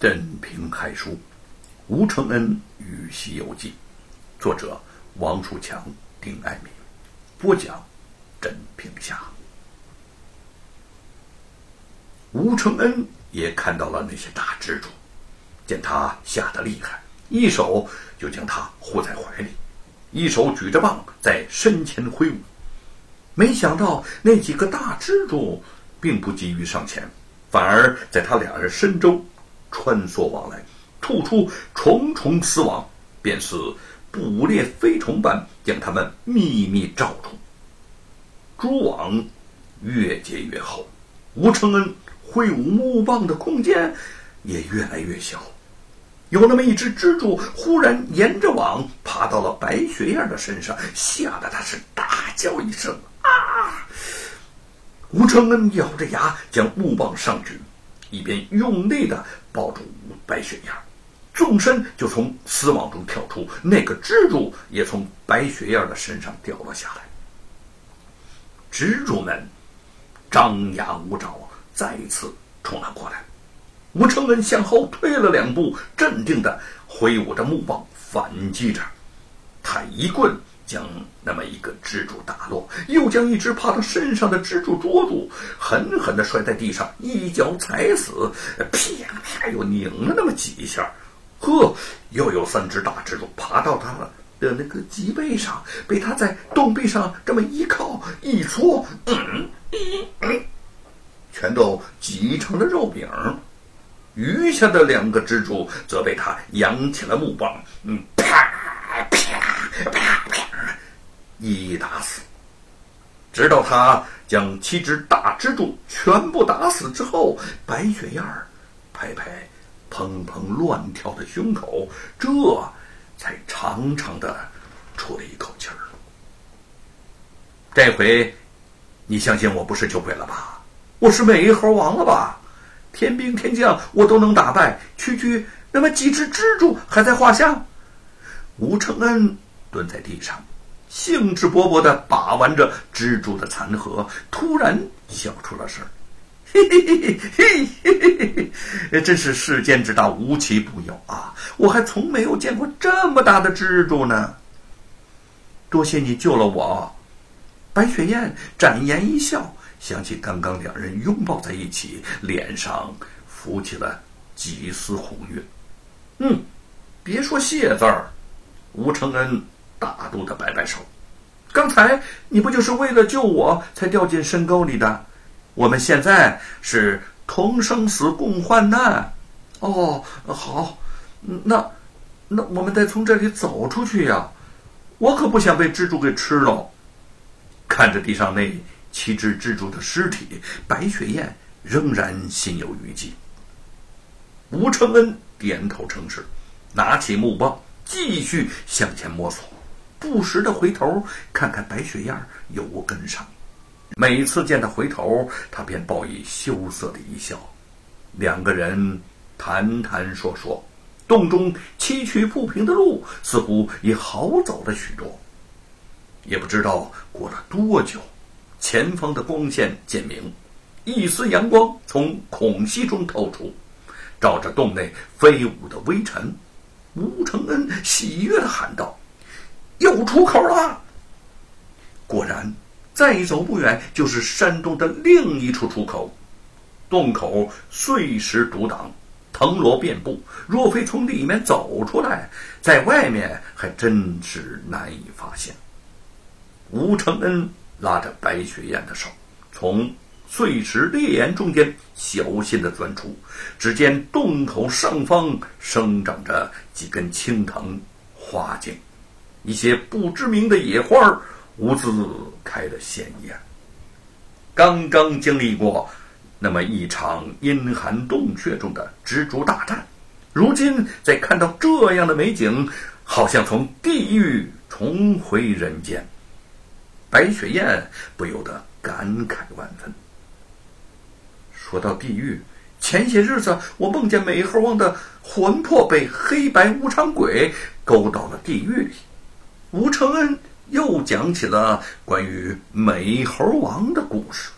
镇平海书，吴承恩与《西游记》，作者王树强、丁爱民，播讲镇平侠。吴承恩也看到了那些大蜘蛛，见他吓得厉害，一手就将他护在怀里，一手举着棒在身前挥舞。没想到那几个大蜘蛛并不急于上前，反而在他俩人身周。穿梭往来，吐出重重丝网，便似捕猎飞虫般将它们秘密罩住。蛛网越结越厚，吴承恩挥舞木棒的空间也越来越小。有那么一只蜘蛛忽然沿着网爬到了白雪燕的身上，吓得他是大叫一声：“啊！”吴承恩咬着牙将木棒上举。一边用力的抱住白雪燕，纵身就从丝网中跳出，那个蜘蛛也从白雪燕的身上掉了下来。蜘蛛们张牙舞爪，再次冲了过来。吴承恩向后退了两步，镇定的挥舞着木棒反击着，他一棍。将那么一个蜘蛛打落，又将一只爬到身上的蜘蛛捉住，狠狠地摔在地上，一脚踩死，啪啪又拧了那么几下，呵，又有三只大蜘蛛爬到他的那个脊背上，被他在洞壁上这么一靠一搓，嗯嗯，全都挤成了肉饼。余下的两个蜘蛛则被他扬起了木棒，嗯，啪啪啪。一一打死，直到他将七只大蜘蛛全部打死之后，白雪燕儿拍拍砰砰乱跳的胸口，这才长长的出了一口气儿。这回，你相信我不是酒鬼了吧？我是美猴王了吧？天兵天将我都能打败，区区那么几只蜘蛛还在话下？吴承恩蹲在地上。兴致勃勃地把玩着蜘蛛的残骸，突然笑出了声嘿嘿嘿嘿嘿嘿真是世间之大，无奇不有啊！我还从没有见过这么大的蜘蛛呢。多谢你救了我。白雪燕展颜一笑，想起刚刚两人拥抱在一起，脸上浮起了几丝红晕。嗯，别说谢字儿，吴承恩。大度的摆摆手，刚才你不就是为了救我才掉进深沟里的？我们现在是同生死共患难。哦，好，那那我们得从这里走出去呀！我可不想被蜘蛛给吃了。看着地上那七只蜘蛛的尸体，白雪燕仍然心有余悸。吴承恩点头称是，拿起木棒继续向前摸索。不时的回头看看白雪燕有无跟上，每次见他回头，他便报以羞涩的一笑。两个人谈谈说说，洞中崎岖不平的路似乎也好走了许多。也不知道过了多久，前方的光线渐明，一丝阳光从孔隙中透出，照着洞内飞舞的微尘。吴承恩喜悦的喊道。有出口了！果然，再走不远就是山洞的另一处出口。洞口碎石阻挡，藤萝遍布。若非从里面走出来，在外面还真是难以发现。吴承恩拉着白雪燕的手，从碎石裂岩中间小心的钻出。只见洞口上方生长着几根青藤花茎。一些不知名的野花兀自开得鲜艳。刚刚经历过那么一场阴寒洞穴中的蜘蛛大战，如今再看到这样的美景，好像从地狱重回人间。白雪燕不由得感慨万分。说到地狱，前些日子我梦见美猴王的魂魄被黑白无常鬼勾到了地狱里。吴承恩又讲起了关于美猴王的故事。